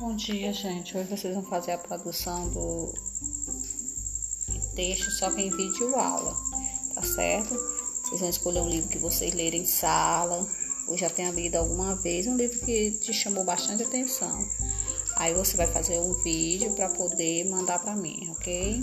Bom dia, gente. Hoje vocês vão fazer a produção do texto só que em vídeo aula, tá certo? Vocês vão escolher um livro que vocês lerem em sala, ou já tenha lido alguma vez, um livro que te chamou bastante atenção. Aí você vai fazer um vídeo para poder mandar para mim, ok?